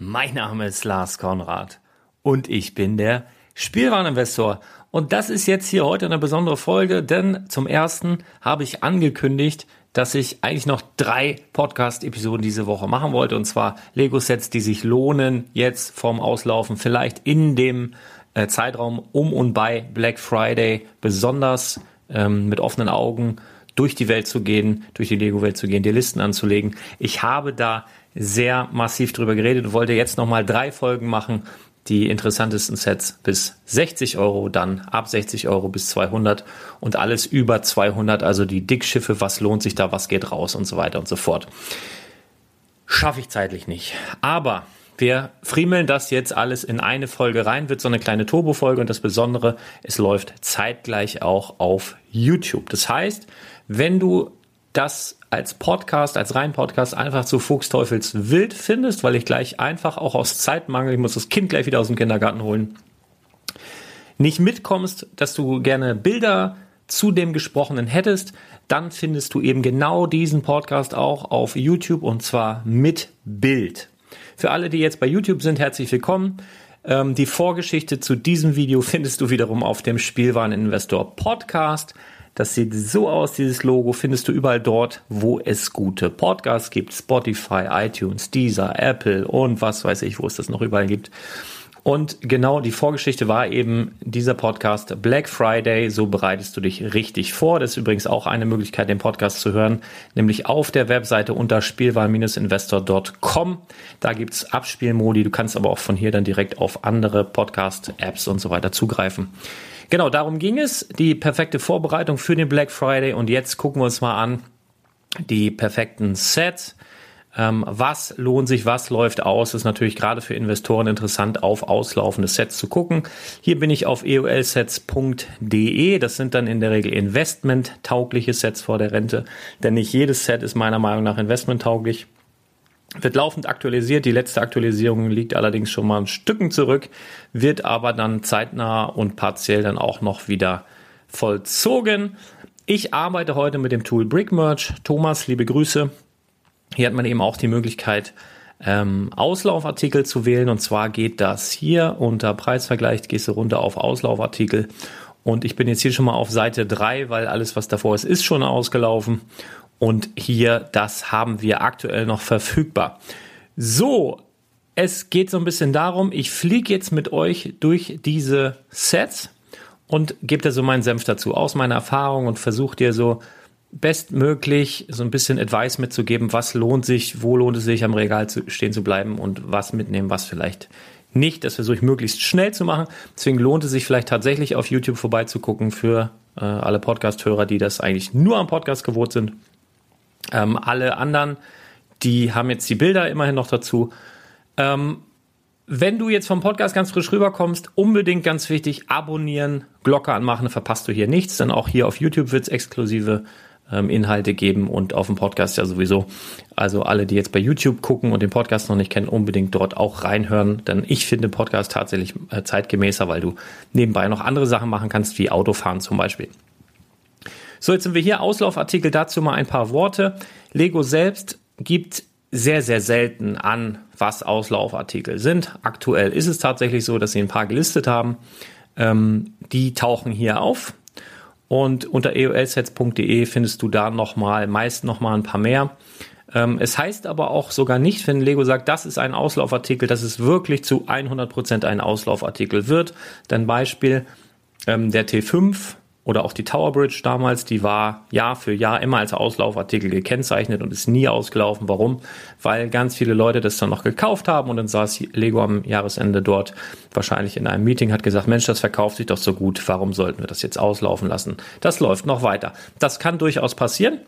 Mein Name ist Lars Konrad und ich bin der Spielwareninvestor. Und das ist jetzt hier heute eine besondere Folge, denn zum ersten habe ich angekündigt, dass ich eigentlich noch drei Podcast-Episoden diese Woche machen wollte. Und zwar Lego-Sets, die sich lohnen, jetzt vorm Auslaufen, vielleicht in dem äh, Zeitraum um und bei Black Friday besonders ähm, mit offenen Augen durch die Welt zu gehen, durch die Lego-Welt zu gehen, die Listen anzulegen. Ich habe da sehr massiv drüber geredet und wollte jetzt nochmal drei Folgen machen. Die interessantesten Sets bis 60 Euro, dann ab 60 Euro bis 200 und alles über 200, also die Dickschiffe, was lohnt sich da, was geht raus und so weiter und so fort. Schaffe ich zeitlich nicht. Aber wir friemeln das jetzt alles in eine Folge rein, wird so eine kleine Turbo-Folge und das Besondere, es läuft zeitgleich auch auf YouTube. Das heißt, wenn du das als Podcast, als rein Podcast einfach zu Fuchsteufels wild findest, weil ich gleich einfach auch aus Zeitmangel, ich muss das Kind gleich wieder aus dem Kindergarten holen, nicht mitkommst, dass du gerne Bilder zu dem Gesprochenen hättest, dann findest du eben genau diesen Podcast auch auf YouTube und zwar mit Bild. Für alle, die jetzt bei YouTube sind, herzlich willkommen. Ähm, die Vorgeschichte zu diesem Video findest du wiederum auf dem Spielwareninvestor Podcast. Das sieht so aus, dieses Logo findest du überall dort, wo es gute Podcasts gibt. Spotify, iTunes, Deezer, Apple und was weiß ich, wo es das noch überall gibt. Und genau die Vorgeschichte war eben dieser Podcast Black Friday. So bereitest du dich richtig vor. Das ist übrigens auch eine Möglichkeit, den Podcast zu hören, nämlich auf der Webseite unter spielwahl-investor.com. Da gibt's Abspielmodi. Du kannst aber auch von hier dann direkt auf andere Podcast-Apps und so weiter zugreifen. Genau, darum ging es. Die perfekte Vorbereitung für den Black Friday. Und jetzt gucken wir uns mal an die perfekten Sets ähm, was lohnt sich, was läuft aus, ist natürlich gerade für Investoren interessant, auf auslaufende Sets zu gucken. Hier bin ich auf eolsets.de. Das sind dann in der Regel investmenttaugliche Sets vor der Rente, denn nicht jedes Set ist meiner Meinung nach investmenttauglich. Wird laufend aktualisiert. Die letzte Aktualisierung liegt allerdings schon mal ein Stücken zurück, wird aber dann zeitnah und partiell dann auch noch wieder vollzogen. Ich arbeite heute mit dem Tool Brickmerge. Thomas, liebe Grüße. Hier hat man eben auch die Möglichkeit, ähm, Auslaufartikel zu wählen. Und zwar geht das hier unter Preisvergleich, gehst du runter auf Auslaufartikel. Und ich bin jetzt hier schon mal auf Seite 3, weil alles, was davor ist, ist schon ausgelaufen. Und hier, das haben wir aktuell noch verfügbar. So, es geht so ein bisschen darum, ich fliege jetzt mit euch durch diese Sets und gebe da so meinen Senf dazu aus meiner Erfahrung und versuche dir so bestmöglich so ein bisschen Advice mitzugeben, was lohnt sich, wo lohnt es sich, am Regal zu, stehen zu bleiben und was mitnehmen, was vielleicht nicht. Das versuche ich möglichst schnell zu machen. Deswegen lohnt es sich vielleicht tatsächlich auf YouTube vorbeizugucken für äh, alle Podcast-Hörer, die das eigentlich nur am Podcast gewohnt sind. Ähm, alle anderen, die haben jetzt die Bilder immerhin noch dazu. Ähm, wenn du jetzt vom Podcast ganz frisch rüberkommst, unbedingt ganz wichtig, abonnieren, Glocke anmachen, verpasst du hier nichts, denn auch hier auf YouTube wird es exklusive ähm, Inhalte geben und auf dem Podcast ja sowieso. Also alle, die jetzt bei YouTube gucken und den Podcast noch nicht kennen, unbedingt dort auch reinhören, denn ich finde Podcast tatsächlich äh, zeitgemäßer, weil du nebenbei noch andere Sachen machen kannst, wie Autofahren zum Beispiel. So, jetzt sind wir hier. Auslaufartikel dazu mal ein paar Worte. Lego selbst gibt sehr, sehr selten an, was Auslaufartikel sind. Aktuell ist es tatsächlich so, dass sie ein paar gelistet haben. Ähm, die tauchen hier auf. Und unter eolsets.de findest du da nochmal, meist nochmal ein paar mehr. Ähm, es heißt aber auch sogar nicht, wenn Lego sagt, das ist ein Auslaufartikel, dass es wirklich zu 100 Prozent ein Auslaufartikel wird. Denn Beispiel, ähm, der T5 oder auch die Tower Bridge damals, die war Jahr für Jahr immer als Auslaufartikel gekennzeichnet und ist nie ausgelaufen. Warum? Weil ganz viele Leute das dann noch gekauft haben und dann saß Lego am Jahresende dort wahrscheinlich in einem Meeting, hat gesagt, Mensch, das verkauft sich doch so gut, warum sollten wir das jetzt auslaufen lassen? Das läuft noch weiter. Das kann durchaus passieren.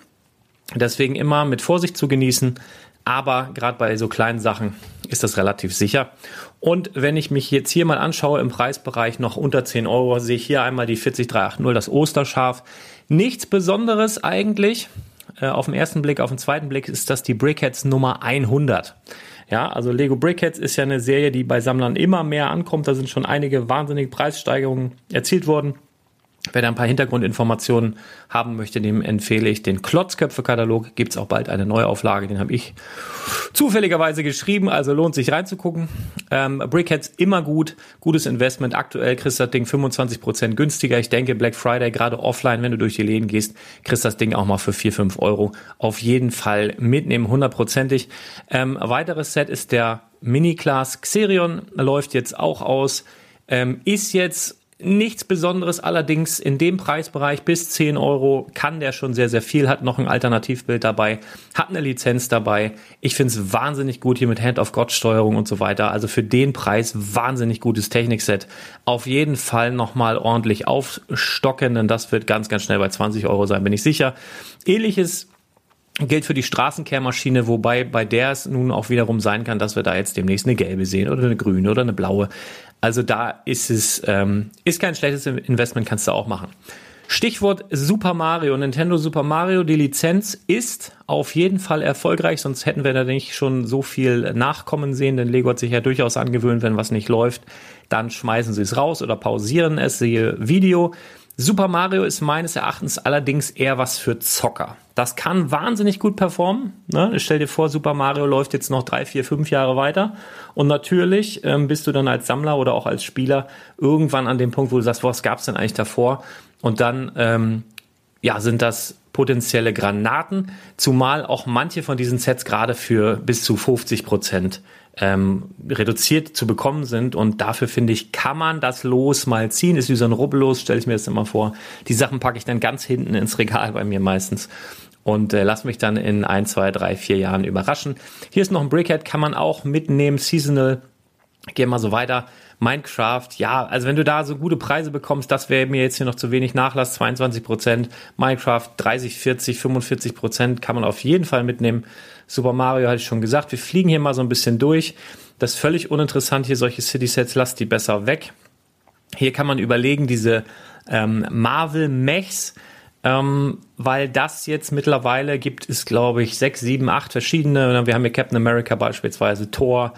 Deswegen immer mit Vorsicht zu genießen. Aber gerade bei so kleinen Sachen ist das relativ sicher. Und wenn ich mich jetzt hier mal anschaue im Preisbereich noch unter 10 Euro, sehe ich hier einmal die 40380, das Osterschaf. Nichts Besonderes eigentlich. Äh, auf den ersten Blick, auf den zweiten Blick ist das die Brickheads Nummer 100. Ja, also Lego Brickheads ist ja eine Serie, die bei Sammlern immer mehr ankommt. Da sind schon einige wahnsinnige Preissteigerungen erzielt worden. Wer da ein paar Hintergrundinformationen haben möchte, dem empfehle ich den Klotzköpfe-Katalog. Gibt es auch bald eine Neuauflage, den habe ich zufälligerweise geschrieben, also lohnt sich reinzugucken. Ähm, Brickheads immer gut, gutes Investment. Aktuell kriegst du das Ding 25% günstiger. Ich denke, Black Friday, gerade offline, wenn du durch die Läden gehst, kriegst das Ding auch mal für 4, 5 Euro. Auf jeden Fall mitnehmen, hundertprozentig. Ähm, weiteres Set ist der Mini-Class Xerion, läuft jetzt auch aus. Ähm, ist jetzt Nichts Besonderes allerdings in dem Preisbereich bis 10 Euro kann der schon sehr, sehr viel, hat noch ein Alternativbild dabei, hat eine Lizenz dabei. Ich finde es wahnsinnig gut hier mit Hand-of-God-Steuerung und so weiter. Also für den Preis wahnsinnig gutes Technikset. Auf jeden Fall nochmal ordentlich aufstocken, denn das wird ganz, ganz schnell bei 20 Euro sein, bin ich sicher. Ähnliches gilt für die Straßenkehrmaschine, wobei bei der es nun auch wiederum sein kann, dass wir da jetzt demnächst eine gelbe sehen oder eine grüne oder eine blaue. Also da ist es, ähm, ist kein schlechtes Investment, kannst du auch machen. Stichwort Super Mario, Nintendo Super Mario, die Lizenz ist auf jeden Fall erfolgreich, sonst hätten wir da nicht schon so viel Nachkommen sehen, denn Lego hat sich ja durchaus angewöhnt, wenn was nicht läuft, dann schmeißen sie es raus oder pausieren es, siehe Video. Super Mario ist meines Erachtens allerdings eher was für Zocker. Das kann wahnsinnig gut performen. Ne? Stell dir vor, Super Mario läuft jetzt noch drei, vier, fünf Jahre weiter. Und natürlich ähm, bist du dann als Sammler oder auch als Spieler irgendwann an dem Punkt, wo du sagst, was gab's denn eigentlich davor? Und dann ähm, ja, sind das potenzielle Granaten, zumal auch manche von diesen Sets gerade für bis zu 50 Prozent ähm, reduziert zu bekommen sind. Und dafür finde ich, kann man das Los mal ziehen. Ist wie so ein Rubbellos, stelle ich mir das immer vor. Die Sachen packe ich dann ganz hinten ins Regal bei mir meistens und äh, lass mich dann in ein, zwei, drei, vier Jahren überraschen. Hier ist noch ein Brickhead, kann man auch mitnehmen, seasonal. Gehen wir so weiter. Minecraft, ja, also wenn du da so gute Preise bekommst, das wäre mir jetzt hier noch zu wenig Nachlass, 22 Prozent. Minecraft 30, 40, 45 Prozent kann man auf jeden Fall mitnehmen. Super Mario hatte ich schon gesagt. Wir fliegen hier mal so ein bisschen durch. Das ist völlig uninteressant hier, solche City-Sets, lasst die besser weg. Hier kann man überlegen, diese ähm, Marvel-Mechs, ähm, weil das jetzt mittlerweile gibt es, glaube ich, sechs, sieben, acht verschiedene. Wir haben hier Captain America beispielsweise, Thor,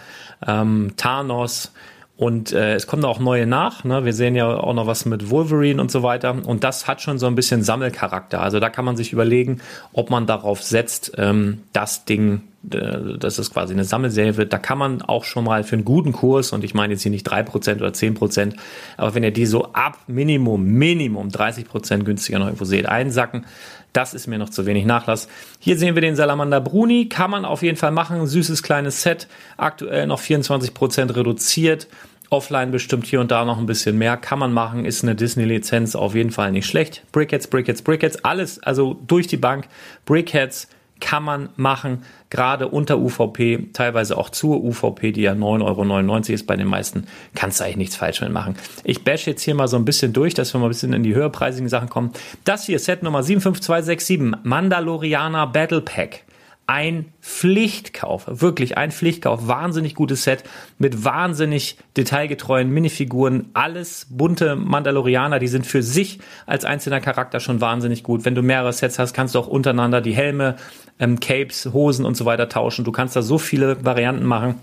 ähm, Thanos, und äh, es kommen auch neue nach. Ne? Wir sehen ja auch noch was mit Wolverine und so weiter. Und das hat schon so ein bisschen Sammelcharakter. Also da kann man sich überlegen, ob man darauf setzt, ähm, das Ding, äh, dass es quasi eine Sammelserie wird. Da kann man auch schon mal für einen guten Kurs, und ich meine jetzt hier nicht drei Prozent oder zehn Prozent, aber wenn ihr die so ab Minimum, Minimum 30% günstiger noch irgendwo seht, einsacken, das ist mir noch zu wenig Nachlass. Hier sehen wir den Salamander Bruni. Kann man auf jeden Fall machen. Süßes kleines Set. Aktuell noch 24% reduziert. Offline bestimmt hier und da noch ein bisschen mehr. Kann man machen. Ist eine Disney-Lizenz auf jeden Fall nicht schlecht. Brickheads, Brickheads, Brickheads. Alles, also durch die Bank. Brickheads kann man machen, gerade unter UVP, teilweise auch zur UVP, die ja 9,99 Euro ist bei den meisten, kannst du eigentlich nichts falsch mit machen. Ich bash jetzt hier mal so ein bisschen durch, dass wir mal ein bisschen in die höherpreisigen Sachen kommen. Das hier, Set Nummer 75267, Mandalorianer Battle Pack ein Pflichtkauf, wirklich ein Pflichtkauf, wahnsinnig gutes Set mit wahnsinnig detailgetreuen Minifiguren, alles bunte Mandalorianer, die sind für sich als einzelner Charakter schon wahnsinnig gut. Wenn du mehrere Sets hast, kannst du auch untereinander die Helme, ähm, Capes, Hosen und so weiter tauschen. Du kannst da so viele Varianten machen.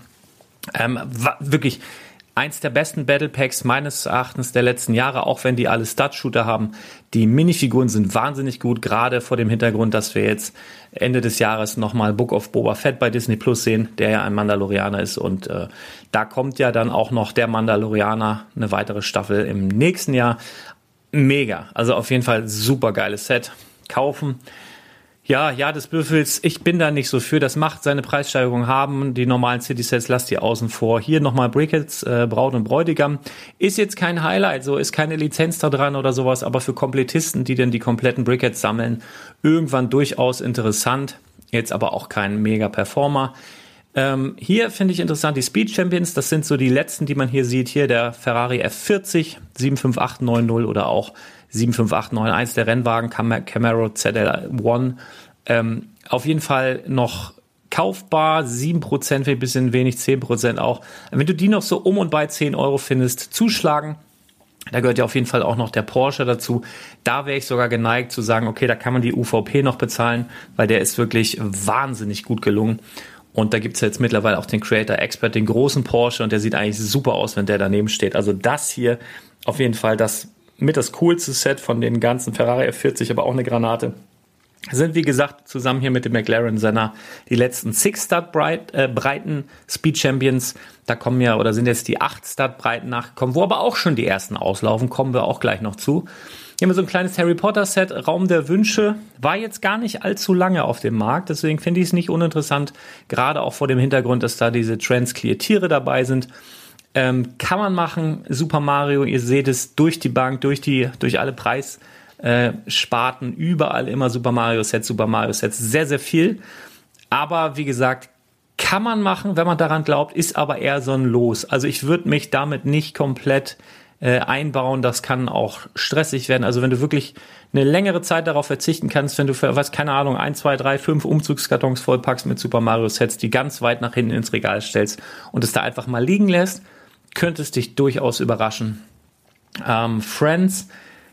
Ähm, wirklich eins der besten Battle Packs meines Erachtens der letzten Jahre, auch wenn die alle Stud-Shooter haben. Die Minifiguren sind wahnsinnig gut, gerade vor dem Hintergrund, dass wir jetzt Ende des Jahres nochmal Book of Boba Fett bei Disney Plus sehen, der ja ein Mandalorianer ist. Und äh, da kommt ja dann auch noch der Mandalorianer, eine weitere Staffel im nächsten Jahr. Mega. Also auf jeden Fall super geiles Set. Kaufen. Ja, ja, des Büffels, ich bin da nicht so für. Das macht seine Preissteigerung haben. Die normalen City-Sets lasst ihr außen vor. Hier nochmal Brickets, äh, Braut und Bräutigam. Ist jetzt kein Highlight, so ist keine Lizenz da dran oder sowas, aber für Komplettisten, die denn die kompletten Brickets sammeln, irgendwann durchaus interessant. Jetzt aber auch kein Mega-Performer. Ähm, hier finde ich interessant die Speed Champions. Das sind so die letzten, die man hier sieht. Hier der Ferrari F40, 75890 oder auch 75891, der Rennwagen Camaro ZL1. Ähm, auf jeden Fall noch kaufbar, 7% für ein bisschen wenig, 10% auch. Wenn du die noch so um und bei 10 Euro findest, zuschlagen. Da gehört ja auf jeden Fall auch noch der Porsche dazu. Da wäre ich sogar geneigt zu sagen, okay, da kann man die UVP noch bezahlen, weil der ist wirklich wahnsinnig gut gelungen. Und da gibt's jetzt mittlerweile auch den Creator Expert, den großen Porsche, und der sieht eigentlich super aus, wenn der daneben steht. Also das hier auf jeden Fall das mit das coolste Set von den ganzen Ferrari F40, aber auch eine Granate. Sind wie gesagt zusammen hier mit dem McLaren Senna die letzten Six Start breit, äh, breiten Speed Champions. Da kommen ja oder sind jetzt die acht Start breiten nachgekommen, wo aber auch schon die ersten auslaufen, kommen wir auch gleich noch zu. Hier haben wir so ein kleines Harry Potter Set, Raum der Wünsche, war jetzt gar nicht allzu lange auf dem Markt, deswegen finde ich es nicht uninteressant, gerade auch vor dem Hintergrund, dass da diese Transclear Tiere dabei sind. Ähm, kann man machen. Super Mario, ihr seht es durch die Bank, durch die, durch alle Preissparten, überall immer Super Mario Sets, Super Mario Sets, sehr, sehr viel. Aber wie gesagt, kann man machen, wenn man daran glaubt, ist aber eher so ein Los. Also ich würde mich damit nicht komplett äh, einbauen. Das kann auch stressig werden. Also wenn du wirklich eine längere Zeit darauf verzichten kannst, wenn du für, was, keine Ahnung, ein, zwei, drei, fünf Umzugskartons vollpackst mit Super Mario Sets, die ganz weit nach hinten ins Regal stellst und es da einfach mal liegen lässt, könnte es dich durchaus überraschen. Ähm, Friends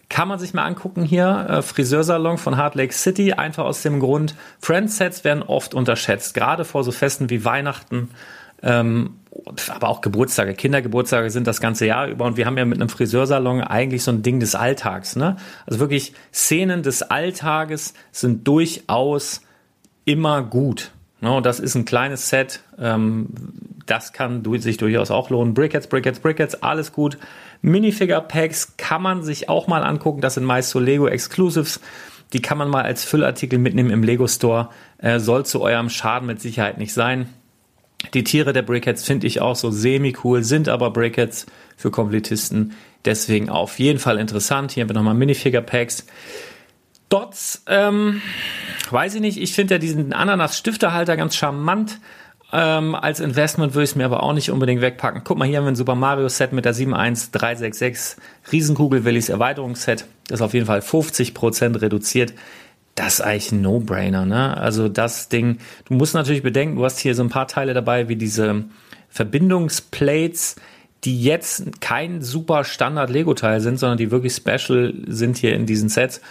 kann man sich mal angucken hier. Äh, Friseursalon von Hard Lake City. Einfach aus dem Grund, Friends-Sets werden oft unterschätzt. Gerade vor so Festen wie Weihnachten. Ähm, aber auch Geburtstage, Kindergeburtstage sind das ganze Jahr über und wir haben ja mit einem Friseursalon eigentlich so ein Ding des Alltags. Ne? Also wirklich Szenen des Alltages sind durchaus immer gut. No, das ist ein kleines Set. Ähm, das kann sich durchaus auch lohnen. Brickheads, Brickheads, Brickheads, alles gut. Minifigure Packs kann man sich auch mal angucken. Das sind meist so Lego Exclusives. Die kann man mal als Füllartikel mitnehmen im Lego Store. Äh, soll zu eurem Schaden mit Sicherheit nicht sein. Die Tiere der Brickheads finde ich auch so semi-cool, sind aber Brickheads für Komplettisten. Deswegen auf jeden Fall interessant. Hier haben wir nochmal Minifigure-Packs. Dots, ähm, weiß ich nicht. Ich finde ja diesen Ananas-Stifterhalter ganz charmant. Ähm, als Investment würde ich es mir aber auch nicht unbedingt wegpacken. Guck mal, hier haben wir ein Super Mario Set mit der 71366 Riesenkugel Willis Erweiterungsset. Das ist auf jeden Fall 50% reduziert. Das ist eigentlich ein No-Brainer, ne? Also das Ding, du musst natürlich bedenken, du hast hier so ein paar Teile dabei, wie diese Verbindungsplates, die jetzt kein super Standard Lego-Teil sind, sondern die wirklich special sind hier in diesen Sets.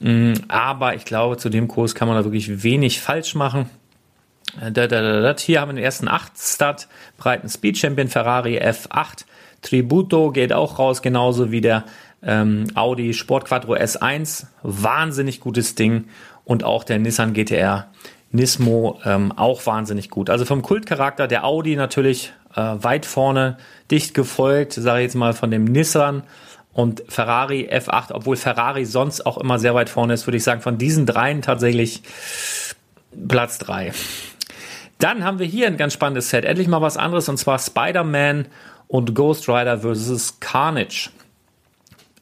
Mm, aber ich glaube, zu dem Kurs kann man da wirklich wenig falsch machen. Äh, Hier haben wir den ersten 8 Start, breiten Speed Champion Ferrari F8. Tributo geht auch raus, genauso wie der ähm, Audi Sport Quattro S1. Wahnsinnig gutes Ding. Und auch der Nissan GTR Nismo ähm, auch wahnsinnig gut. Also vom Kultcharakter der Audi natürlich äh, weit vorne, dicht gefolgt, sage ich jetzt mal von dem Nissan und Ferrari F8, obwohl Ferrari sonst auch immer sehr weit vorne ist, würde ich sagen, von diesen dreien tatsächlich Platz drei. Dann haben wir hier ein ganz spannendes Set. Endlich mal was anderes und zwar Spider-Man und Ghost Rider vs. Carnage.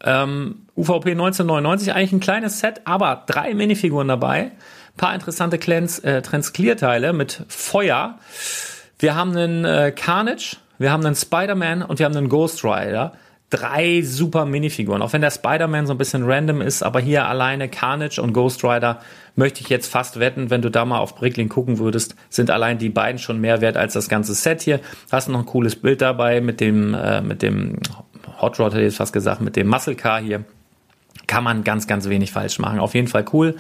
Ähm, UVP 1999, eigentlich ein kleines Set, aber drei Minifiguren dabei. paar interessante Clans, äh, Trans-Clear-Teile mit Feuer. Wir haben einen äh, Carnage, wir haben einen Spider-Man und wir haben einen Ghost Rider drei super Minifiguren. Auch wenn der Spider-Man so ein bisschen random ist, aber hier alleine Carnage und Ghost Rider möchte ich jetzt fast wetten, wenn du da mal auf Bricklink gucken würdest, sind allein die beiden schon mehr wert als das ganze Set hier. Hast noch ein cooles Bild dabei mit dem, äh, mit dem Hot Rod hätte ich jetzt fast gesagt, mit dem Muscle Car hier. Kann man ganz, ganz wenig falsch machen. Auf jeden Fall cool.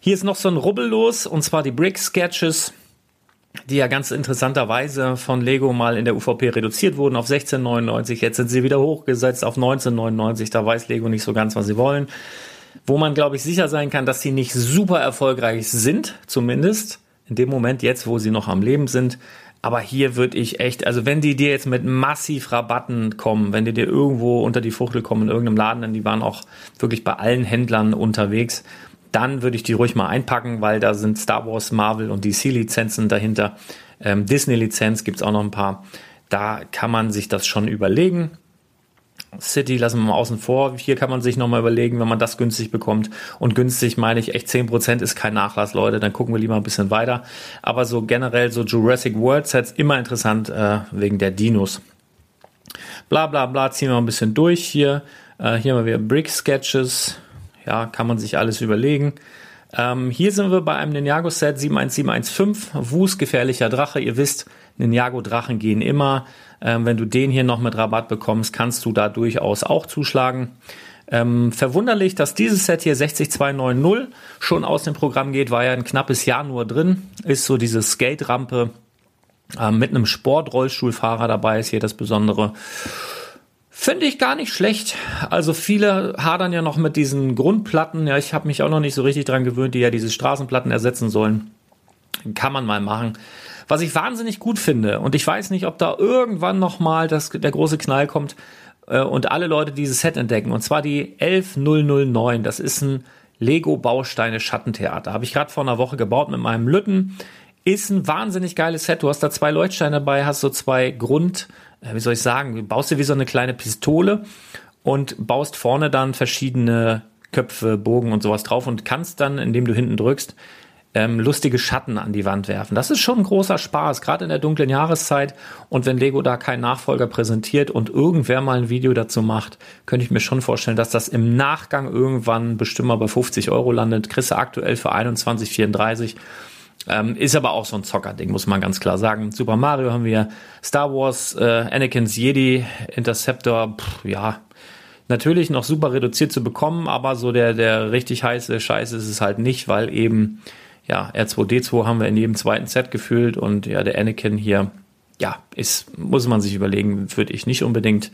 Hier ist noch so ein Rubbel los, und zwar die Brick Sketches die ja ganz interessanterweise von Lego mal in der UVP reduziert wurden auf 16,99. Jetzt sind sie wieder hochgesetzt auf 19,99. Da weiß Lego nicht so ganz, was sie wollen. Wo man, glaube ich, sicher sein kann, dass sie nicht super erfolgreich sind, zumindest in dem Moment jetzt, wo sie noch am Leben sind. Aber hier würde ich echt, also wenn die dir jetzt mit massiv Rabatten kommen, wenn die dir irgendwo unter die Fuchtel kommen in irgendeinem Laden, denn die waren auch wirklich bei allen Händlern unterwegs, dann würde ich die ruhig mal einpacken, weil da sind Star Wars, Marvel und DC-Lizenzen dahinter. Ähm, Disney-Lizenz gibt es auch noch ein paar. Da kann man sich das schon überlegen. City lassen wir mal außen vor. Hier kann man sich nochmal überlegen, wenn man das günstig bekommt. Und günstig meine ich echt 10% ist kein Nachlass, Leute. Dann gucken wir lieber ein bisschen weiter. Aber so generell so Jurassic World Sets immer interessant äh, wegen der Dinos. Bla bla bla, ziehen wir ein bisschen durch hier. Äh, hier haben wir Brick Sketches. Ja, kann man sich alles überlegen. Ähm, hier sind wir bei einem Ninjago-Set 71715, Wus, gefährlicher Drache. Ihr wisst, Ninjago-Drachen gehen immer. Ähm, wenn du den hier noch mit Rabatt bekommst, kannst du da durchaus auch zuschlagen. Ähm, verwunderlich, dass dieses Set hier 60290 schon aus dem Programm geht, war ja ein knappes Jahr nur drin. Ist so diese Skate-Rampe äh, mit einem Sportrollstuhlfahrer dabei, ist hier das Besondere. Finde ich gar nicht schlecht. Also viele hadern ja noch mit diesen Grundplatten. Ja, ich habe mich auch noch nicht so richtig dran gewöhnt, die ja diese Straßenplatten ersetzen sollen. Kann man mal machen. Was ich wahnsinnig gut finde, und ich weiß nicht, ob da irgendwann nochmal der große Knall kommt äh, und alle Leute dieses Set entdecken. Und zwar die 11009. Das ist ein Lego Bausteine Schattentheater. Habe ich gerade vor einer Woche gebaut mit meinem Lütten. Ist ein wahnsinnig geiles Set. Du hast da zwei Leuchtsteine dabei, hast so zwei Grund wie soll ich sagen, du baust dir wie so eine kleine Pistole und baust vorne dann verschiedene Köpfe, Bogen und sowas drauf und kannst dann, indem du hinten drückst, ähm, lustige Schatten an die Wand werfen. Das ist schon ein großer Spaß, gerade in der dunklen Jahreszeit. Und wenn Lego da keinen Nachfolger präsentiert und irgendwer mal ein Video dazu macht, könnte ich mir schon vorstellen, dass das im Nachgang irgendwann bestimmt mal bei 50 Euro landet. Kriegst aktuell für 21,34. Ähm, ist aber auch so ein Zockerding, muss man ganz klar sagen. Super Mario haben wir, Star Wars, äh, Anakin's Jedi, Interceptor, pff, ja, natürlich noch super reduziert zu bekommen, aber so der, der richtig heiße Scheiß ist es halt nicht, weil eben, ja, R2D2 haben wir in jedem zweiten Set gefühlt und ja, der Anakin hier, ja, ist, muss man sich überlegen, würde ich nicht unbedingt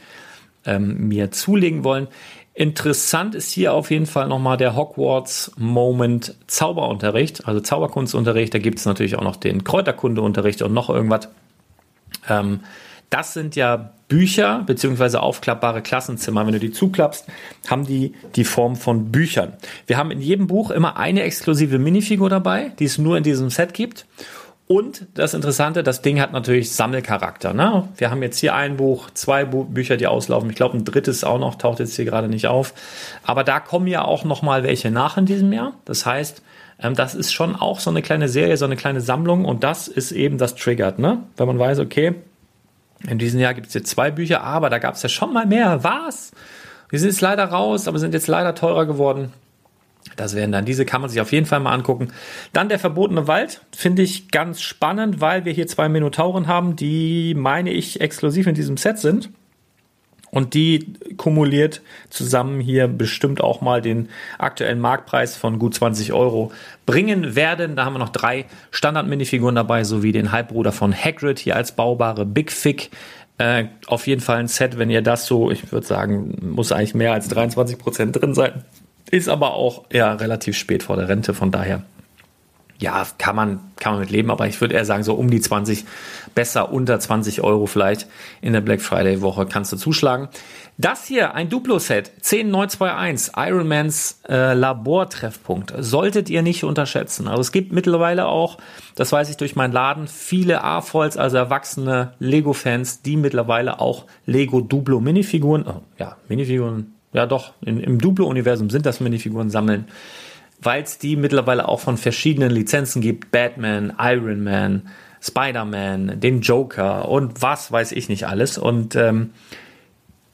ähm, mir zulegen wollen. Interessant ist hier auf jeden Fall nochmal der Hogwarts Moment Zauberunterricht, also Zauberkunstunterricht. Da gibt es natürlich auch noch den Kräuterkundeunterricht und noch irgendwas. Ähm, das sind ja Bücher beziehungsweise aufklappbare Klassenzimmer. Wenn du die zuklappst, haben die die Form von Büchern. Wir haben in jedem Buch immer eine exklusive Minifigur dabei, die es nur in diesem Set gibt. Und das Interessante, das Ding hat natürlich Sammelcharakter. Ne? Wir haben jetzt hier ein Buch, zwei Bü Bücher, die auslaufen. Ich glaube, ein drittes auch noch, taucht jetzt hier gerade nicht auf. Aber da kommen ja auch noch mal welche nach in diesem Jahr. Das heißt, ähm, das ist schon auch so eine kleine Serie, so eine kleine Sammlung. Und das ist eben das Triggert. Ne? Wenn man weiß, okay, in diesem Jahr gibt es jetzt zwei Bücher, aber da gab es ja schon mal mehr. Was? Die sind jetzt leider raus, aber sind jetzt leider teurer geworden. Das wären dann diese, kann man sich auf jeden Fall mal angucken. Dann der verbotene Wald, finde ich ganz spannend, weil wir hier zwei Minotauren haben, die, meine ich, exklusiv in diesem Set sind. Und die kumuliert zusammen hier bestimmt auch mal den aktuellen Marktpreis von gut 20 Euro bringen werden. Da haben wir noch drei Standard-Minifiguren dabei, sowie den Halbbruder von Hagrid hier als baubare Big Fig. Äh, auf jeden Fall ein Set, wenn ihr das so, ich würde sagen, muss eigentlich mehr als 23 Prozent drin sein. Ist aber auch ja relativ spät vor der Rente, von daher ja, kann man, kann man mit leben, aber ich würde eher sagen, so um die 20, besser unter 20 Euro vielleicht in der Black Friday Woche kannst du zuschlagen. Das hier, ein Duplo-Set, 10921, Ironmans äh, Labortreffpunkt, solltet ihr nicht unterschätzen. Also es gibt mittlerweile auch, das weiß ich durch meinen Laden, viele A-Volls, also erwachsene Lego-Fans, die mittlerweile auch Lego Duplo Minifiguren, oh, ja, Minifiguren, ja doch, in, im Duplo-Universum sind das Minifiguren sammeln weil es die mittlerweile auch von verschiedenen Lizenzen gibt. Batman, Iron Man, Spider-Man, den Joker und was weiß ich nicht alles. Und ähm,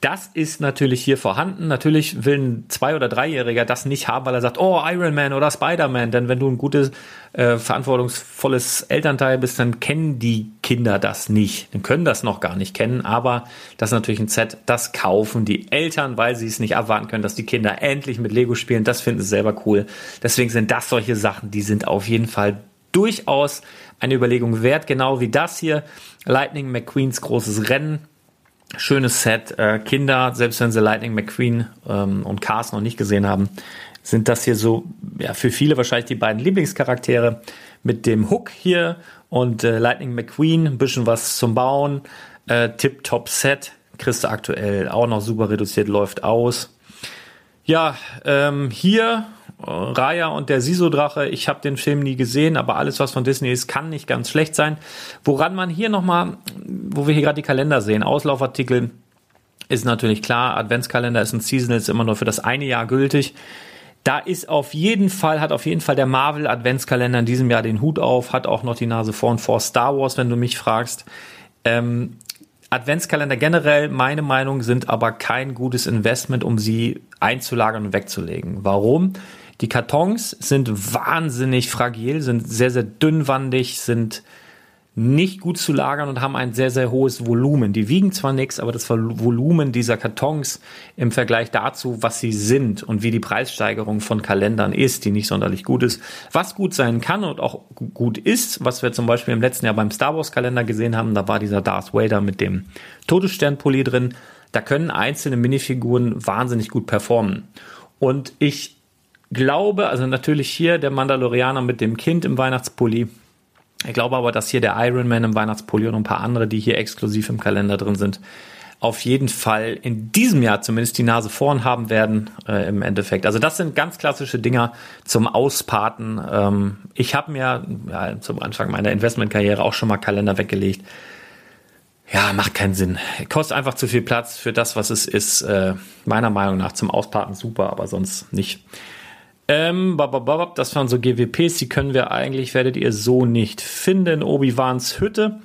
das ist natürlich hier vorhanden. Natürlich will ein Zwei- oder Dreijähriger das nicht haben, weil er sagt, oh, Iron Man oder Spider-Man. Denn wenn du ein gutes, äh, verantwortungsvolles Elternteil bist, dann kennen die Kinder das nicht. Dann können das noch gar nicht kennen. Aber das ist natürlich ein Set, das kaufen die Eltern, weil sie es nicht abwarten können, dass die Kinder endlich mit Lego spielen. Das finden sie selber cool. Deswegen sind das solche Sachen, die sind auf jeden Fall durchaus eine Überlegung wert. Genau wie das hier. Lightning McQueens großes Rennen schönes Set. Äh, Kinder, selbst wenn sie Lightning McQueen ähm, und Cars noch nicht gesehen haben, sind das hier so, ja, für viele wahrscheinlich die beiden Lieblingscharaktere mit dem Hook hier und äh, Lightning McQueen, ein bisschen was zum Bauen, äh, Tip-Top-Set, kriegst du aktuell auch noch super reduziert, läuft aus. Ja, ähm, hier Raya und der Siso-Drache. Ich habe den Film nie gesehen, aber alles, was von Disney ist, kann nicht ganz schlecht sein. Woran man hier nochmal, wo wir hier gerade die Kalender sehen, Auslaufartikel, ist natürlich klar, Adventskalender ist ein Seasonal, ist immer nur für das eine Jahr gültig. Da ist auf jeden Fall, hat auf jeden Fall der Marvel Adventskalender in diesem Jahr den Hut auf, hat auch noch die Nase vorn vor Star Wars, wenn du mich fragst. Ähm, Adventskalender generell, meine Meinung, sind aber kein gutes Investment, um sie einzulagern und wegzulegen. Warum? Die Kartons sind wahnsinnig fragil, sind sehr, sehr dünnwandig, sind nicht gut zu lagern und haben ein sehr, sehr hohes Volumen. Die wiegen zwar nichts, aber das Volumen dieser Kartons im Vergleich dazu, was sie sind und wie die Preissteigerung von Kalendern ist, die nicht sonderlich gut ist, was gut sein kann und auch gut ist, was wir zum Beispiel im letzten Jahr beim Star Wars Kalender gesehen haben, da war dieser Darth Vader mit dem Todessternpulli drin. Da können einzelne Minifiguren wahnsinnig gut performen. Und ich glaube, also natürlich hier der Mandalorianer mit dem Kind im Weihnachtspulli. Ich glaube aber, dass hier der Iron Man im Weihnachtspulli und ein paar andere, die hier exklusiv im Kalender drin sind, auf jeden Fall in diesem Jahr zumindest die Nase vorn haben werden äh, im Endeffekt. Also das sind ganz klassische Dinger zum Auspaten. Ähm, ich habe mir ja, zum Anfang meiner Investmentkarriere auch schon mal Kalender weggelegt. Ja, macht keinen Sinn. Kostet einfach zu viel Platz für das, was es ist. Äh, meiner Meinung nach zum Auspaten super, aber sonst nicht. Ähm, das waren so GWPs, die können wir eigentlich, werdet ihr so nicht finden. Obi-Wans Hütte.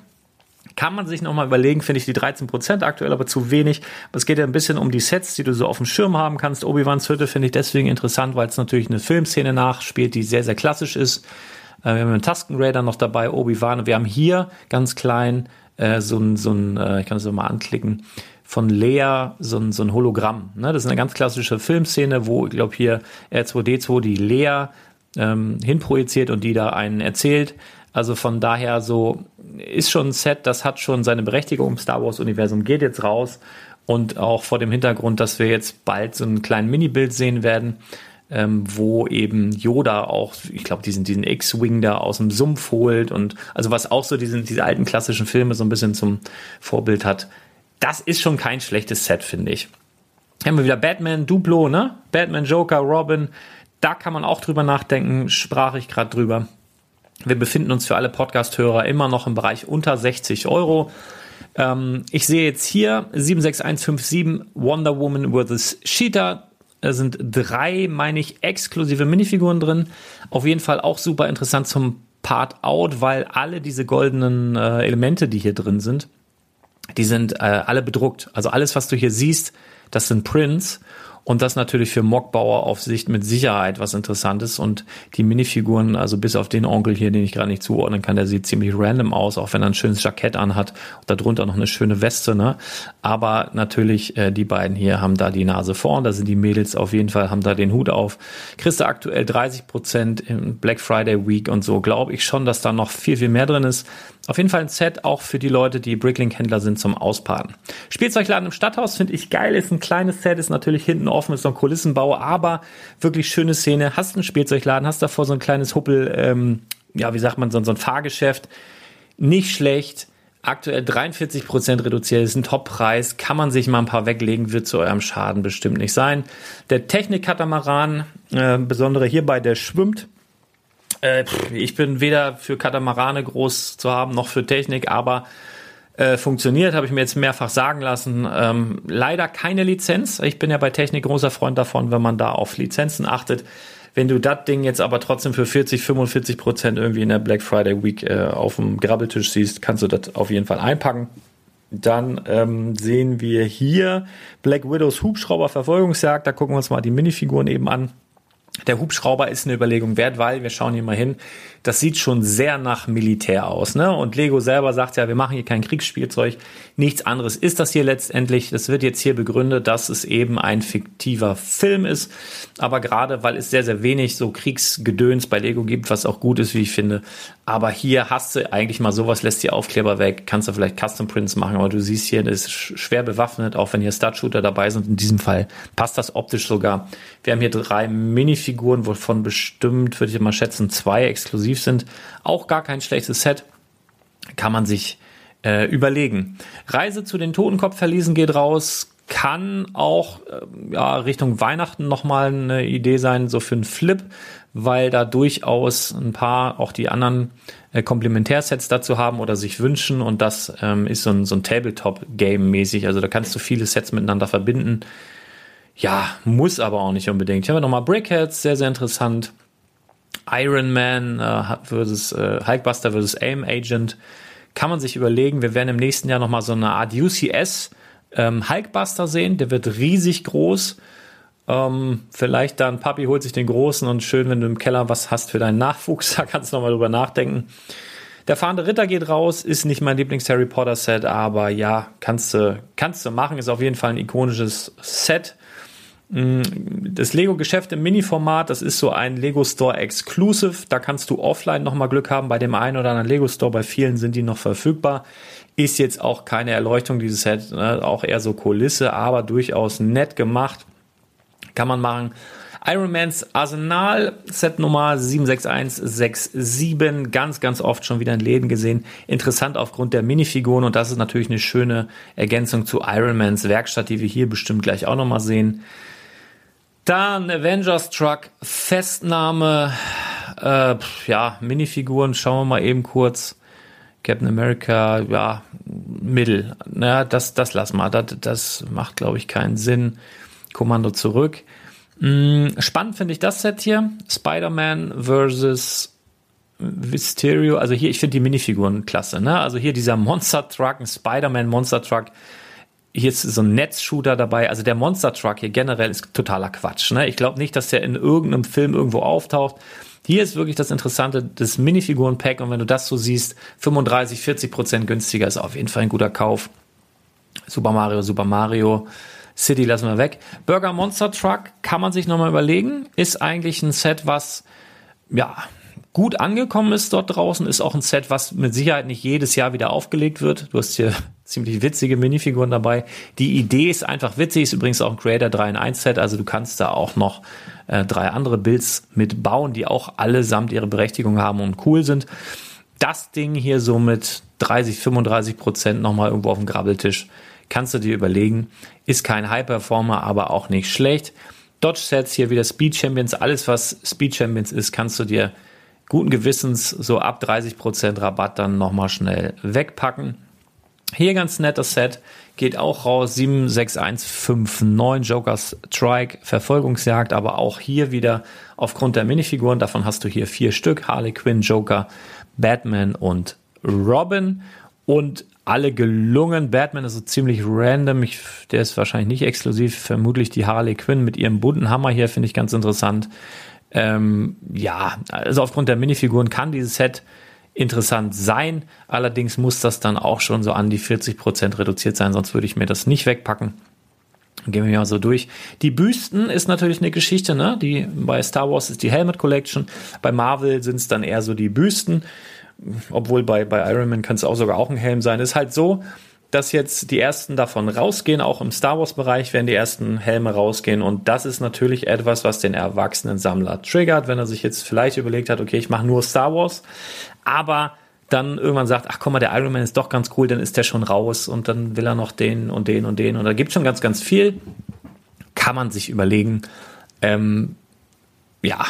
Kann man sich nochmal überlegen, finde ich die 13% aktuell aber zu wenig. Es geht ja ein bisschen um die Sets, die du so auf dem Schirm haben kannst. Obi-Wans Hütte finde ich deswegen interessant, weil es natürlich eine Filmszene nachspielt, die sehr, sehr klassisch ist. Äh, wir haben einen Tusken Raider noch dabei, Obi-Wan. Wir haben hier ganz klein äh, so ein, so ein äh, ich kann es mal anklicken, von Lea so ein, so ein Hologramm. Ne? Das ist eine ganz klassische Filmszene, wo, ich glaube, hier R2D2 die Lea ähm, hinprojiziert und die da einen erzählt. Also von daher so ist schon ein Set, das hat schon seine Berechtigung im Star Wars Universum, geht jetzt raus und auch vor dem Hintergrund, dass wir jetzt bald so einen kleinen Mini-Bild sehen werden ähm, wo eben Yoda auch, ich glaube, diesen, diesen X-Wing da aus dem Sumpf holt und also was auch so diesen, diese alten klassischen Filme so ein bisschen zum Vorbild hat. Das ist schon kein schlechtes Set, finde ich. Haben wir wieder Batman, Duplo, ne? Batman, Joker, Robin. Da kann man auch drüber nachdenken, sprach ich gerade drüber. Wir befinden uns für alle Podcast-Hörer immer noch im Bereich unter 60 Euro. Ähm, ich sehe jetzt hier 76157 Wonder Woman vs. Cheetah. Da sind drei, meine ich, exklusive Minifiguren drin. Auf jeden Fall auch super interessant zum Part Out, weil alle diese goldenen äh, Elemente, die hier drin sind, die sind äh, alle bedruckt. Also alles, was du hier siehst, das sind Prints. Und das natürlich für Mockbauer auf Sicht mit Sicherheit was Interessantes. Und die Minifiguren, also bis auf den Onkel hier, den ich gerade nicht zuordnen kann, der sieht ziemlich random aus, auch wenn er ein schönes Jackett anhat. Und darunter noch eine schöne Weste, ne? Aber natürlich, äh, die beiden hier haben da die Nase vorn. Da sind die Mädels auf jeden Fall, haben da den Hut auf. Kriegst du aktuell 30 Prozent im Black Friday Week und so. Glaube ich schon, dass da noch viel, viel mehr drin ist. Auf jeden Fall ein Set auch für die Leute, die Bricklink-Händler sind zum Auspaden. Spielzeugladen im Stadthaus finde ich geil. Ist ein kleines Set, ist natürlich hinten offen, ist so ein Kulissenbau, aber wirklich schöne Szene. Hast einen Spielzeugladen, hast davor so ein kleines Huppel, ähm, ja, wie sagt man, so, so ein Fahrgeschäft. Nicht schlecht. Aktuell 43 Prozent reduziert, ist ein Top-Preis. Kann man sich mal ein paar weglegen, wird zu eurem Schaden bestimmt nicht sein. Der Technik-Katamaran, äh, besondere hierbei, der schwimmt äh, ich bin weder für Katamarane groß zu haben, noch für Technik, aber äh, funktioniert, habe ich mir jetzt mehrfach sagen lassen. Ähm, leider keine Lizenz. Ich bin ja bei Technik großer Freund davon, wenn man da auf Lizenzen achtet. Wenn du das Ding jetzt aber trotzdem für 40, 45 Prozent irgendwie in der Black Friday Week äh, auf dem Grabbeltisch siehst, kannst du das auf jeden Fall einpacken. Dann ähm, sehen wir hier Black Widows Hubschrauber Verfolgungsjagd. Da gucken wir uns mal die Minifiguren eben an. Der Hubschrauber ist eine Überlegung wert, weil wir schauen hier mal hin. Das sieht schon sehr nach Militär aus, ne? Und Lego selber sagt ja, wir machen hier kein Kriegsspielzeug. Nichts anderes ist das hier letztendlich. Das wird jetzt hier begründet, dass es eben ein fiktiver Film ist. Aber gerade, weil es sehr, sehr wenig so Kriegsgedöns bei Lego gibt, was auch gut ist, wie ich finde. Aber hier hast du eigentlich mal sowas, lässt die Aufkleber weg, kannst du vielleicht Custom Prints machen, aber du siehst hier, das ist schwer bewaffnet, auch wenn hier Stud-Shooter dabei sind. In diesem Fall passt das optisch sogar. Wir haben hier drei Minifiguren, wovon bestimmt, würde ich mal schätzen, zwei exklusiv sind. Auch gar kein schlechtes Set. Kann man sich äh, überlegen. Reise zu den Totenkopfverliesen geht raus. Kann auch äh, ja, Richtung Weihnachten nochmal eine Idee sein, so für einen Flip, weil da durchaus ein paar auch die anderen äh, Komplementärsets dazu haben oder sich wünschen. Und das ähm, ist so ein, so ein Tabletop-Game mäßig. Also da kannst du viele Sets miteinander verbinden. Ja, muss aber auch nicht unbedingt. Hier haben wir nochmal Brickheads, sehr, sehr interessant. Iron Man äh, versus äh, Hulkbuster versus Aim Agent. Kann man sich überlegen, wir werden im nächsten Jahr nochmal so eine Art UCS ähm, Hulkbuster sehen. Der wird riesig groß. Ähm, vielleicht dann, Papi holt sich den großen und schön, wenn du im Keller was hast für deinen Nachwuchs, da kannst du nochmal drüber nachdenken. Der fahrende Ritter geht raus, ist nicht mein Lieblings-Harry Potter-Set, aber ja, kannst du, kannst du machen, ist auf jeden Fall ein ikonisches Set. Das Lego-Geschäft im Mini-Format, das ist so ein Lego Store Exclusive. Da kannst du offline nochmal Glück haben bei dem einen oder anderen Lego Store. Bei vielen sind die noch verfügbar. Ist jetzt auch keine Erleuchtung dieses Set, ne? auch eher so Kulisse, aber durchaus nett gemacht. Kann man machen. Ironmans Arsenal Set Nummer 76167 ganz ganz oft schon wieder in Läden gesehen. Interessant aufgrund der Minifiguren und das ist natürlich eine schöne Ergänzung zu Ironmans Werkstatt, die wir hier bestimmt gleich auch nochmal sehen. Dann Avengers Truck, Festnahme, äh, ja, Minifiguren, schauen wir mal eben kurz. Captain America, ja, Mittel. Naja, das, das lass mal. Das, das macht, glaube ich, keinen Sinn. Kommando zurück. Hm, spannend finde ich das Set hier. Spider-Man versus Mysterio. Also hier, ich finde die Minifiguren klasse. Ne? Also hier dieser Monster Truck, ein Spider-Man Monster Truck hier ist so ein Netzshooter dabei. Also der Monster Truck hier generell ist totaler Quatsch. Ne? Ich glaube nicht, dass der in irgendeinem Film irgendwo auftaucht. Hier ist wirklich das Interessante, das Minifiguren-Pack. Und wenn du das so siehst, 35, 40 Prozent günstiger ist auf jeden Fall ein guter Kauf. Super Mario, Super Mario. City lassen wir weg. Burger Monster Truck kann man sich nochmal überlegen. Ist eigentlich ein Set, was, ja, gut angekommen ist dort draußen, ist auch ein Set, was mit Sicherheit nicht jedes Jahr wieder aufgelegt wird. Du hast hier ziemlich witzige Minifiguren dabei. Die Idee ist einfach witzig, ist übrigens auch ein Creator 3 in 1 Set, also du kannst da auch noch äh, drei andere Builds mitbauen, die auch allesamt ihre Berechtigung haben und cool sind. Das Ding hier so mit 30, 35 Prozent nochmal irgendwo auf dem Grabbeltisch kannst du dir überlegen. Ist kein High-Performer, aber auch nicht schlecht. Dodge-Sets hier wieder Speed Champions. Alles, was Speed Champions ist, kannst du dir guten Gewissens so ab 30% Rabatt dann nochmal schnell wegpacken. Hier ganz nettes Set, geht auch raus, 76159 Jokers Strike, Verfolgungsjagd, aber auch hier wieder aufgrund der Minifiguren, davon hast du hier vier Stück, Harley Quinn, Joker, Batman und Robin und alle gelungen. Batman ist so ziemlich random. Ich, der ist wahrscheinlich nicht exklusiv. Vermutlich die Harley Quinn mit ihrem bunten Hammer hier finde ich ganz interessant. Ähm, ja, also aufgrund der Minifiguren kann dieses Set interessant sein. Allerdings muss das dann auch schon so an die 40 Prozent reduziert sein, sonst würde ich mir das nicht wegpacken. Gehen wir mal so durch. Die Büsten ist natürlich eine Geschichte, ne? Die bei Star Wars ist die Helmet Collection, bei Marvel sind es dann eher so die Büsten obwohl bei, bei Iron Man kann es auch sogar auch ein Helm sein, ist halt so, dass jetzt die ersten davon rausgehen, auch im Star Wars Bereich werden die ersten Helme rausgehen und das ist natürlich etwas, was den erwachsenen Sammler triggert, wenn er sich jetzt vielleicht überlegt hat, okay, ich mache nur Star Wars, aber dann irgendwann sagt, ach komm mal, der Iron Man ist doch ganz cool, dann ist der schon raus und dann will er noch den und den und den und da gibt schon ganz, ganz viel. Kann man sich überlegen. Ähm, ja,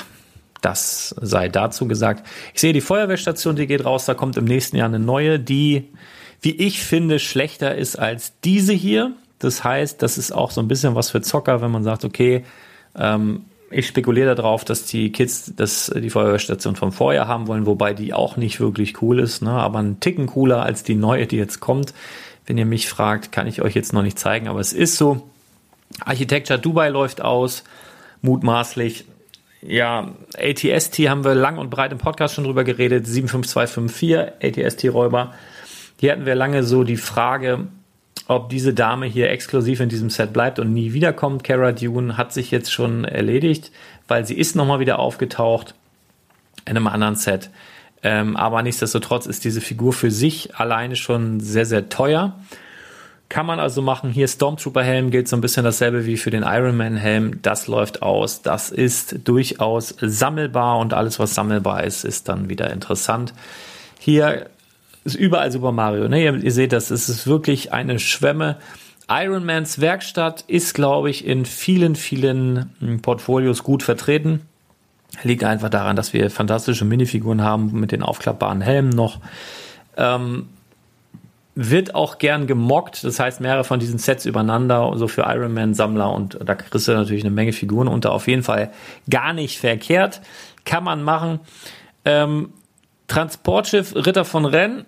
das sei dazu gesagt. Ich sehe die Feuerwehrstation, die geht raus. Da kommt im nächsten Jahr eine neue, die, wie ich finde, schlechter ist als diese hier. Das heißt, das ist auch so ein bisschen was für Zocker, wenn man sagt, okay, ähm, ich spekuliere darauf, dass die Kids das, die Feuerwehrstation vom Vorjahr haben wollen, wobei die auch nicht wirklich cool ist, ne? aber ein Ticken cooler als die neue, die jetzt kommt. Wenn ihr mich fragt, kann ich euch jetzt noch nicht zeigen, aber es ist so. Architecture Dubai läuft aus, mutmaßlich ja, ATST haben wir lang und breit im Podcast schon drüber geredet, 75254, ATST-Räuber. Hier hatten wir lange so die Frage, ob diese Dame hier exklusiv in diesem Set bleibt und nie wiederkommt. Cara Dune hat sich jetzt schon erledigt, weil sie ist nochmal wieder aufgetaucht in einem anderen Set. Ähm, aber nichtsdestotrotz ist diese Figur für sich alleine schon sehr, sehr teuer. Kann man also machen. Hier Stormtrooper-Helm gilt so ein bisschen dasselbe wie für den Ironman-Helm. Das läuft aus. Das ist durchaus sammelbar und alles, was sammelbar ist, ist dann wieder interessant. Hier ist überall Super Mario. Ne? Ihr, ihr seht das, es ist wirklich eine Schwemme. Ironmans Werkstatt ist, glaube ich, in vielen, vielen hm, Portfolios gut vertreten. Liegt einfach daran, dass wir fantastische Minifiguren haben mit den aufklappbaren Helmen noch. Ähm, wird auch gern gemockt, das heißt mehrere von diesen Sets übereinander, so für Iron Man Sammler und da kriegst du natürlich eine Menge Figuren unter. Auf jeden Fall gar nicht verkehrt, kann man machen. Ähm, Transportschiff Ritter von Rennes,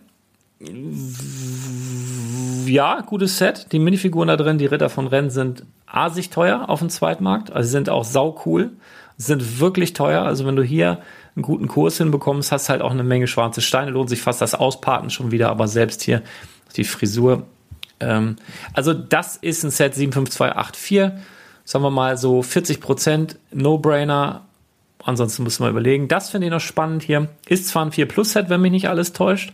ja, gutes Set. Die Minifiguren da drin, die Ritter von Rennes sind asig teuer auf dem Zweitmarkt, also sind auch sau cool, sind wirklich teuer. Also wenn du hier einen guten Kurs hinbekommst, hast halt auch eine Menge schwarze Steine, lohnt sich fast das Ausparten schon wieder, aber selbst hier die Frisur. Ähm, also das ist ein Set 75284. Sagen wir mal so 40 Prozent No-Brainer. Ansonsten muss man überlegen. Das finde ich noch spannend hier. Ist zwar ein 4 Plus Set, wenn mich nicht alles täuscht.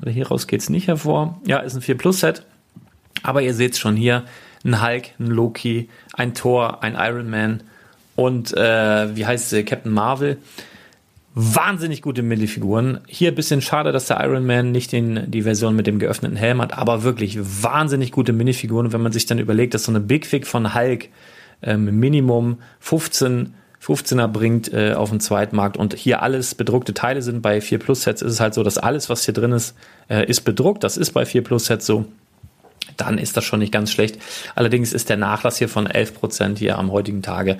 Oder hieraus geht es nicht hervor. Ja, ist ein 4 Plus Set. Aber ihr seht es schon hier. Ein Hulk, ein Loki, ein Thor, ein Iron Man und äh, wie heißt sie? Captain Marvel wahnsinnig gute Minifiguren. Hier ein bisschen schade, dass der Iron Man nicht den, die Version mit dem geöffneten Helm hat, aber wirklich wahnsinnig gute Minifiguren. Wenn man sich dann überlegt, dass so eine Big Fig von Hulk ähm, Minimum 15 15er bringt äh, auf dem Zweitmarkt und hier alles bedruckte Teile sind. Bei 4 Plus Sets ist es halt so, dass alles, was hier drin ist, äh, ist bedruckt. Das ist bei 4 Plus Sets so. Dann ist das schon nicht ganz schlecht. Allerdings ist der Nachlass hier von 11 Prozent hier am heutigen Tage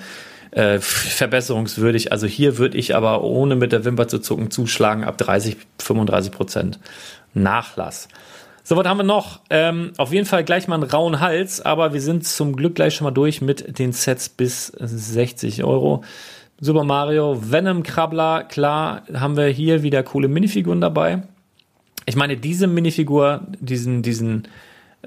äh, verbesserungswürdig. Also hier würde ich aber ohne mit der Wimper zu zucken zuschlagen ab 30, 35 Prozent Nachlass. So, was haben wir noch? Ähm, auf jeden Fall gleich mal einen rauen Hals, aber wir sind zum Glück gleich schon mal durch mit den Sets bis 60 Euro. Super Mario, Venom Krabbler, klar, haben wir hier wieder coole Minifiguren dabei. Ich meine, diese Minifigur, diesen, diesen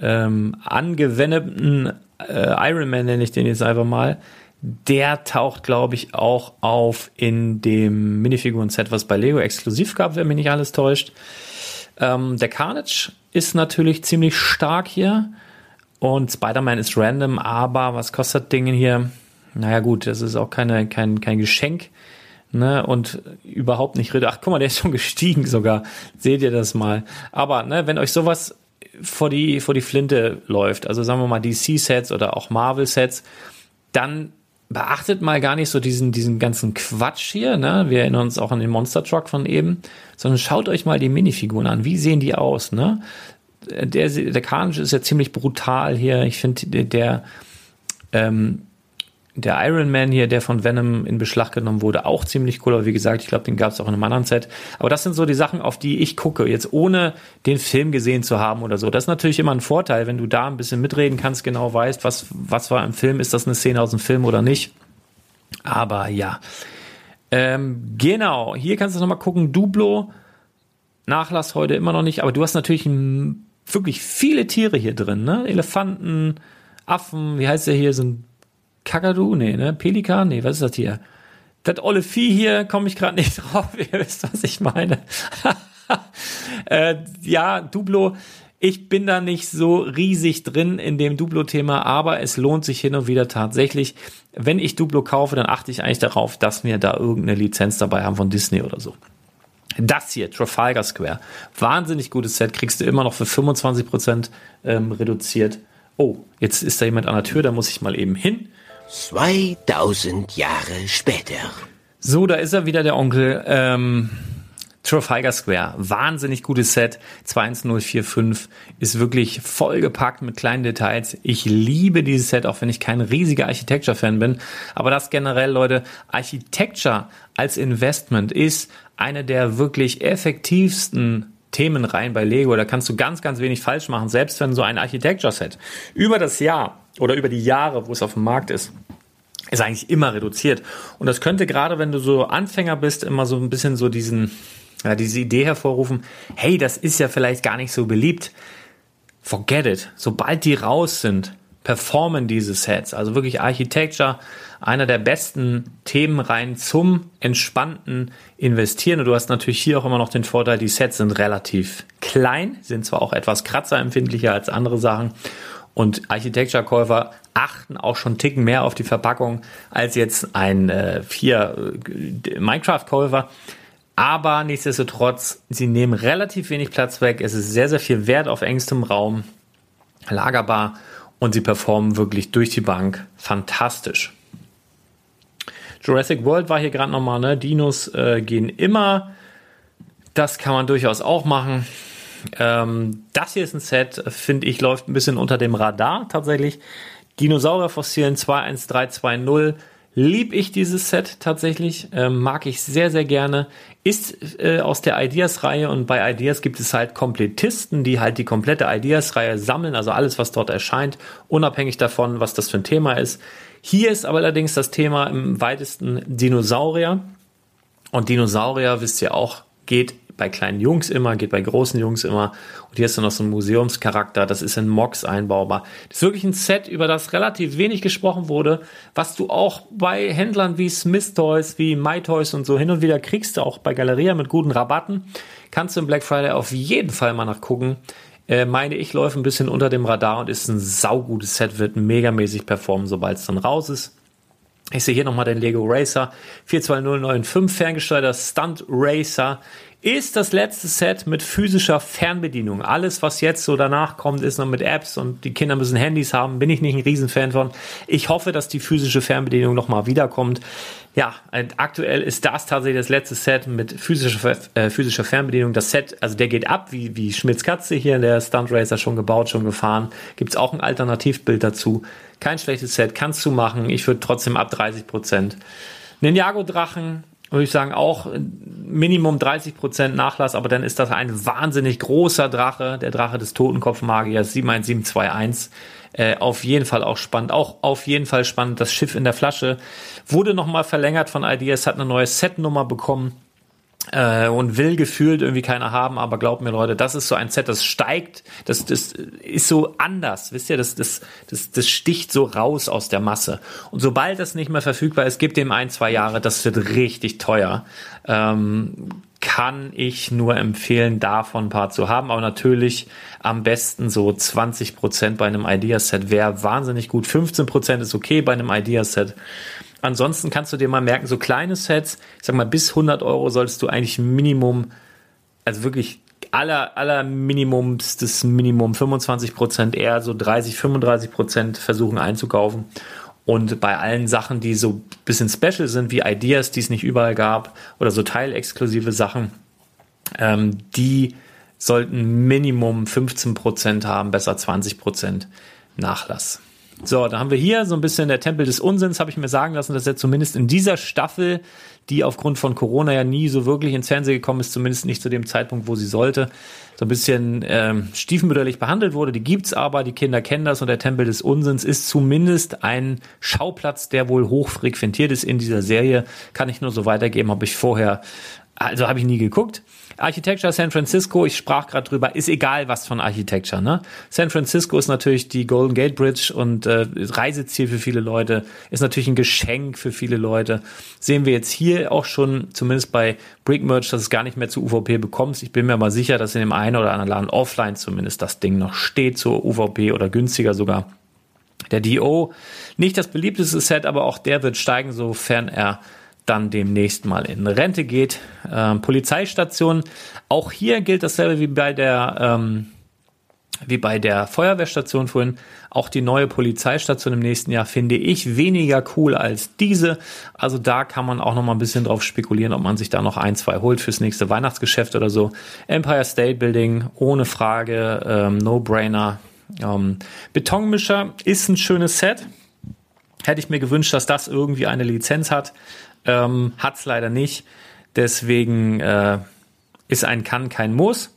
ähm, angewendeten äh, Iron Man nenne ich den jetzt einfach mal, Der taucht, glaube ich, auch auf in dem Minifiguren-Set, was bei Lego exklusiv gab, wenn mich nicht alles täuscht. Ähm, der Carnage ist natürlich ziemlich stark hier. Und Spider-Man ist random, aber was kostet Dinge hier? Naja, gut, das ist auch keine, kein, kein Geschenk. Ne, und überhaupt nicht Ach, guck mal, der ist schon gestiegen sogar. Seht ihr das mal? Aber, ne, wenn euch sowas vor die, vor die Flinte läuft, also sagen wir mal DC-Sets oder auch Marvel-Sets, dann beachtet mal gar nicht so diesen, diesen ganzen Quatsch hier, ne? Wir erinnern uns auch an den Monster Truck von eben, sondern schaut euch mal die Minifiguren an. Wie sehen die aus, ne? Der, der Carnage ist ja ziemlich brutal hier. Ich finde, der, ähm, der Iron Man hier, der von Venom in Beschlag genommen wurde, auch ziemlich cool. Aber wie gesagt, ich glaube, den gab es auch in einem anderen Set. Aber das sind so die Sachen, auf die ich gucke, jetzt ohne den Film gesehen zu haben oder so. Das ist natürlich immer ein Vorteil, wenn du da ein bisschen mitreden kannst, genau weißt, was, was war im Film, ist das eine Szene aus dem Film oder nicht. Aber ja. Ähm, genau, hier kannst du nochmal gucken. Duplo, Nachlass heute immer noch nicht, aber du hast natürlich wirklich viele Tiere hier drin, ne? Elefanten, Affen, wie heißt der hier, so ein Kakadu? Nee, ne? Pelikan? Nee, was ist das hier? Das olle Vieh hier komme ich gerade nicht drauf. Ihr wisst, was ich meine. äh, ja, Duplo. Ich bin da nicht so riesig drin in dem Duplo-Thema, aber es lohnt sich hin und wieder tatsächlich. Wenn ich Duplo kaufe, dann achte ich eigentlich darauf, dass wir da irgendeine Lizenz dabei haben von Disney oder so. Das hier, Trafalgar Square. Wahnsinnig gutes Set, kriegst du immer noch für 25% ähm, reduziert. Oh, jetzt ist da jemand an der Tür, da muss ich mal eben hin. 2000 Jahre später. So, da ist er wieder, der Onkel. Ähm, Trafalgar Square, wahnsinnig gutes Set, 21045, ist wirklich vollgepackt mit kleinen Details. Ich liebe dieses Set, auch wenn ich kein riesiger Architecture-Fan bin. Aber das generell, Leute, Architecture als Investment ist eine der wirklich effektivsten Themenreihen bei Lego. Da kannst du ganz, ganz wenig falsch machen, selbst wenn so ein Architecture-Set über das Jahr oder über die Jahre, wo es auf dem Markt ist, ist eigentlich immer reduziert. Und das könnte gerade, wenn du so Anfänger bist, immer so ein bisschen so diesen, ja, diese Idee hervorrufen, hey, das ist ja vielleicht gar nicht so beliebt. Forget it. Sobald die raus sind, performen diese Sets. Also wirklich Architecture, einer der besten Themenreihen zum entspannten Investieren. Und du hast natürlich hier auch immer noch den Vorteil, die Sets sind relativ klein, sind zwar auch etwas kratzerempfindlicher als andere Sachen und Architecture-Käufer achten auch schon Ticken mehr auf die Verpackung als jetzt ein äh, vier äh, Minecraft-Käufer. Aber nichtsdestotrotz, sie nehmen relativ wenig Platz weg. Es ist sehr, sehr viel Wert auf engstem Raum, lagerbar und sie performen wirklich durch die Bank fantastisch. Jurassic World war hier gerade nochmal, ne? Dinos äh, gehen immer. Das kann man durchaus auch machen. Ähm, das hier ist ein Set, finde ich, läuft ein bisschen unter dem Radar tatsächlich. Dinosaurierfossilien 21320. Lieb ich dieses Set tatsächlich, ähm, mag ich sehr, sehr gerne. Ist äh, aus der Ideas-Reihe und bei Ideas gibt es halt Komplettisten, die halt die komplette Ideas-Reihe sammeln, also alles, was dort erscheint, unabhängig davon, was das für ein Thema ist. Hier ist aber allerdings das Thema im weitesten Dinosaurier. Und Dinosaurier, wisst ihr auch, geht bei kleinen Jungs immer, geht bei großen Jungs immer. Und hier ist dann noch so ein Museumscharakter. Das ist in Mox einbaubar. Das ist wirklich ein Set, über das relativ wenig gesprochen wurde, was du auch bei Händlern wie Smith Toys, wie My Toys und so hin und wieder kriegst, auch bei Galeria mit guten Rabatten. Kannst du im Black Friday auf jeden Fall mal nachgucken. Äh, meine ich, läuft ein bisschen unter dem Radar und ist ein saugutes Set, wird megamäßig performen, sobald es dann raus ist. Ich sehe hier nochmal den Lego Racer 42095 ferngesteuerter Stunt Racer ist das letzte Set mit physischer Fernbedienung. Alles, was jetzt so danach kommt, ist noch mit Apps und die Kinder müssen Handys haben. Bin ich nicht ein Riesenfan von. Ich hoffe, dass die physische Fernbedienung nochmal wiederkommt. Ja, aktuell ist das tatsächlich das letzte Set mit physischer, äh, physischer Fernbedienung. Das Set, also der geht ab, wie, wie Schmitz Katze hier in der Stunt Racer schon gebaut, schon gefahren. Gibt's auch ein Alternativbild dazu. Kein schlechtes Set, kannst du machen. Ich würde trotzdem ab 30 Prozent. Ninjago Drachen, würde ich sagen, auch Minimum 30% Nachlass, aber dann ist das ein wahnsinnig großer Drache, der Drache des Totenkopfmagiers 71721. Äh, auf jeden Fall auch spannend, auch auf jeden Fall spannend. Das Schiff in der Flasche wurde nochmal verlängert von Ideas, hat eine neue Setnummer bekommen. Äh, und will gefühlt irgendwie keiner haben, aber glaubt mir Leute, das ist so ein Set, das steigt, das, das ist so anders, wisst ihr, das, das, das, das sticht so raus aus der Masse. Und sobald das nicht mehr verfügbar ist, gibt dem ein, zwei Jahre, das wird richtig teuer. Ähm, kann ich nur empfehlen, davon ein paar zu haben, aber natürlich am besten so 20 Prozent bei einem Ideaset wäre wahnsinnig gut. 15 Prozent ist okay bei einem Ideaset. Ansonsten kannst du dir mal merken, so kleine Sets, ich sag mal, bis 100 Euro solltest du eigentlich Minimum, also wirklich aller, aller Minimums, das Minimum 25 Prozent, eher so 30, 35 Prozent versuchen einzukaufen. Und bei allen Sachen, die so bisschen special sind, wie Ideas, die es nicht überall gab, oder so teilexklusive Sachen, ähm, die sollten Minimum 15 Prozent haben, besser 20 Prozent Nachlass. So, da haben wir hier so ein bisschen der Tempel des Unsinns, habe ich mir sagen lassen, dass er zumindest in dieser Staffel, die aufgrund von Corona ja nie so wirklich ins Fernsehen gekommen ist, zumindest nicht zu dem Zeitpunkt, wo sie sollte, so ein bisschen ähm, stiefmütterlich behandelt wurde. Die gibt's aber, die Kinder kennen das und der Tempel des Unsinns ist zumindest ein Schauplatz, der wohl hoch frequentiert ist in dieser Serie. Kann ich nur so weitergeben, habe ich vorher, also habe ich nie geguckt. Architecture San Francisco, ich sprach gerade drüber, ist egal was von Architecture. Ne? San Francisco ist natürlich die Golden Gate Bridge und äh, Reiseziel für viele Leute, ist natürlich ein Geschenk für viele Leute. Sehen wir jetzt hier auch schon, zumindest bei Brick Merch, dass es gar nicht mehr zu UVP bekommst. Ich bin mir mal sicher, dass in dem einen oder anderen Laden offline zumindest das Ding noch steht zur UVP oder günstiger sogar. Der DO, nicht das beliebteste Set, aber auch der wird steigen, sofern er dann demnächst mal in Rente geht. Ähm, Polizeistation, auch hier gilt dasselbe wie bei der ähm, wie bei der Feuerwehrstation vorhin. Auch die neue Polizeistation im nächsten Jahr finde ich weniger cool als diese. Also da kann man auch noch mal ein bisschen drauf spekulieren, ob man sich da noch ein, zwei holt fürs nächste Weihnachtsgeschäft oder so. Empire State Building, ohne Frage, ähm, No-Brainer. Ähm, Betonmischer ist ein schönes Set. Hätte ich mir gewünscht, dass das irgendwie eine Lizenz hat. Ähm, Hat es leider nicht. Deswegen äh, ist ein Kann kein Muss.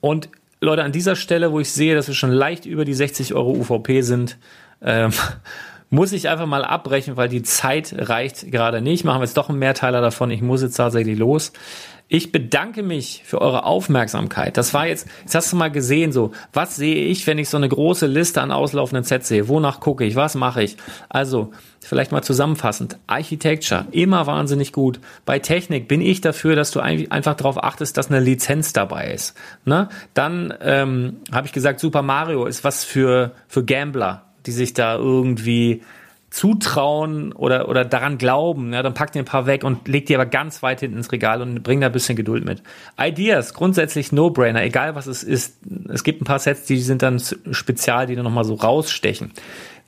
Und Leute, an dieser Stelle, wo ich sehe, dass wir schon leicht über die 60 Euro UVP sind, ähm, muss ich einfach mal abbrechen, weil die Zeit reicht gerade nicht. Machen wir jetzt doch einen Mehrteiler davon. Ich muss jetzt tatsächlich los. Ich bedanke mich für eure Aufmerksamkeit. Das war jetzt, jetzt hast du mal gesehen, so, was sehe ich, wenn ich so eine große Liste an auslaufenden Sets sehe? Wonach gucke ich? Was mache ich? Also, vielleicht mal zusammenfassend. Architecture, immer wahnsinnig gut. Bei Technik bin ich dafür, dass du einfach darauf achtest, dass eine Lizenz dabei ist. Ne? Dann ähm, habe ich gesagt, Super Mario ist was für, für Gambler, die sich da irgendwie zutrauen oder, oder daran glauben, ja, dann packt ihr ein paar weg und legt die aber ganz weit hinten ins Regal und bringt da ein bisschen Geduld mit. Ideas, grundsätzlich No-Brainer, egal was es ist. Es gibt ein paar Sets, die sind dann spezial, die dann nochmal so rausstechen.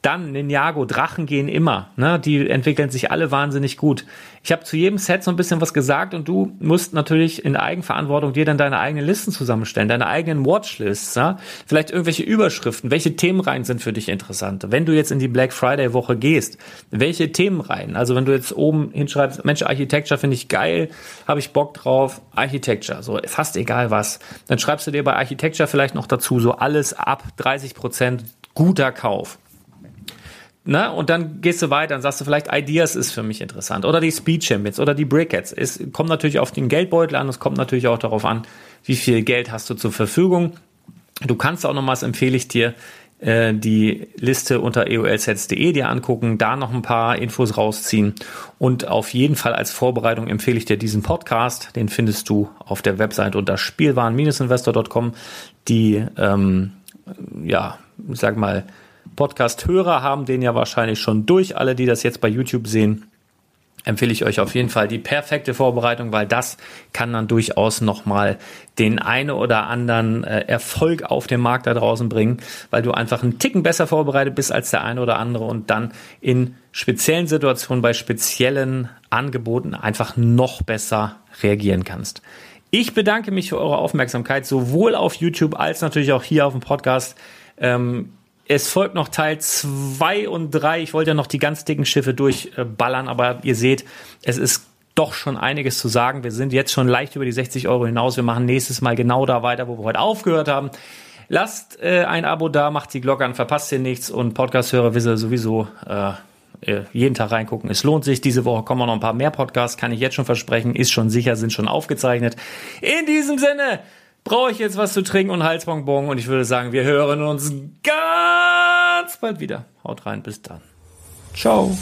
Dann Ninjago, Drachen gehen immer. Ne? Die entwickeln sich alle wahnsinnig gut. Ich habe zu jedem Set so ein bisschen was gesagt und du musst natürlich in Eigenverantwortung dir dann deine eigenen Listen zusammenstellen, deine eigenen Watchlists. Ja? Vielleicht irgendwelche Überschriften. Welche Themenreihen sind für dich interessant? Wenn du jetzt in die Black Friday Woche gehst, welche Themenreihen? Also wenn du jetzt oben hinschreibst, Mensch, Architecture finde ich geil, habe ich Bock drauf, Architecture, so fast egal was. Dann schreibst du dir bei Architecture vielleicht noch dazu so alles ab 30 Prozent guter Kauf. Ne? Und dann gehst du weiter und sagst du vielleicht, Ideas ist für mich interessant. Oder die Speed Champions oder die Brickheads. Es kommt natürlich auf den Geldbeutel an, es kommt natürlich auch darauf an, wie viel Geld hast du zur Verfügung. Du kannst auch nochmals, empfehle ich dir, äh, die Liste unter eolsets.de dir angucken, da noch ein paar Infos rausziehen und auf jeden Fall als Vorbereitung empfehle ich dir diesen Podcast, den findest du auf der Website unter spielwaren-investor.com, die, ähm, ja, sag mal, Podcast-Hörer haben den ja wahrscheinlich schon durch. Alle, die das jetzt bei YouTube sehen, empfehle ich euch auf jeden Fall die perfekte Vorbereitung, weil das kann dann durchaus nochmal den eine oder anderen äh, Erfolg auf dem Markt da draußen bringen, weil du einfach einen Ticken besser vorbereitet bist als der eine oder andere und dann in speziellen Situationen bei speziellen Angeboten einfach noch besser reagieren kannst. Ich bedanke mich für eure Aufmerksamkeit, sowohl auf YouTube als natürlich auch hier auf dem Podcast. Ähm, es folgt noch Teil zwei und drei. Ich wollte ja noch die ganz dicken Schiffe durchballern, aber ihr seht, es ist doch schon einiges zu sagen. Wir sind jetzt schon leicht über die 60 Euro hinaus. Wir machen nächstes Mal genau da weiter, wo wir heute aufgehört haben. Lasst äh, ein Abo da, macht die Glocke an, verpasst ihr nichts und Podcast-Hörer wisst ihr sowieso, äh, jeden Tag reingucken. Es lohnt sich. Diese Woche kommen noch ein paar mehr Podcasts, kann ich jetzt schon versprechen. Ist schon sicher, sind schon aufgezeichnet. In diesem Sinne brauche ich jetzt was zu trinken und Halsbonbon und ich würde sagen, wir hören uns ganz bald wieder. Haut rein, bis dann. Ciao.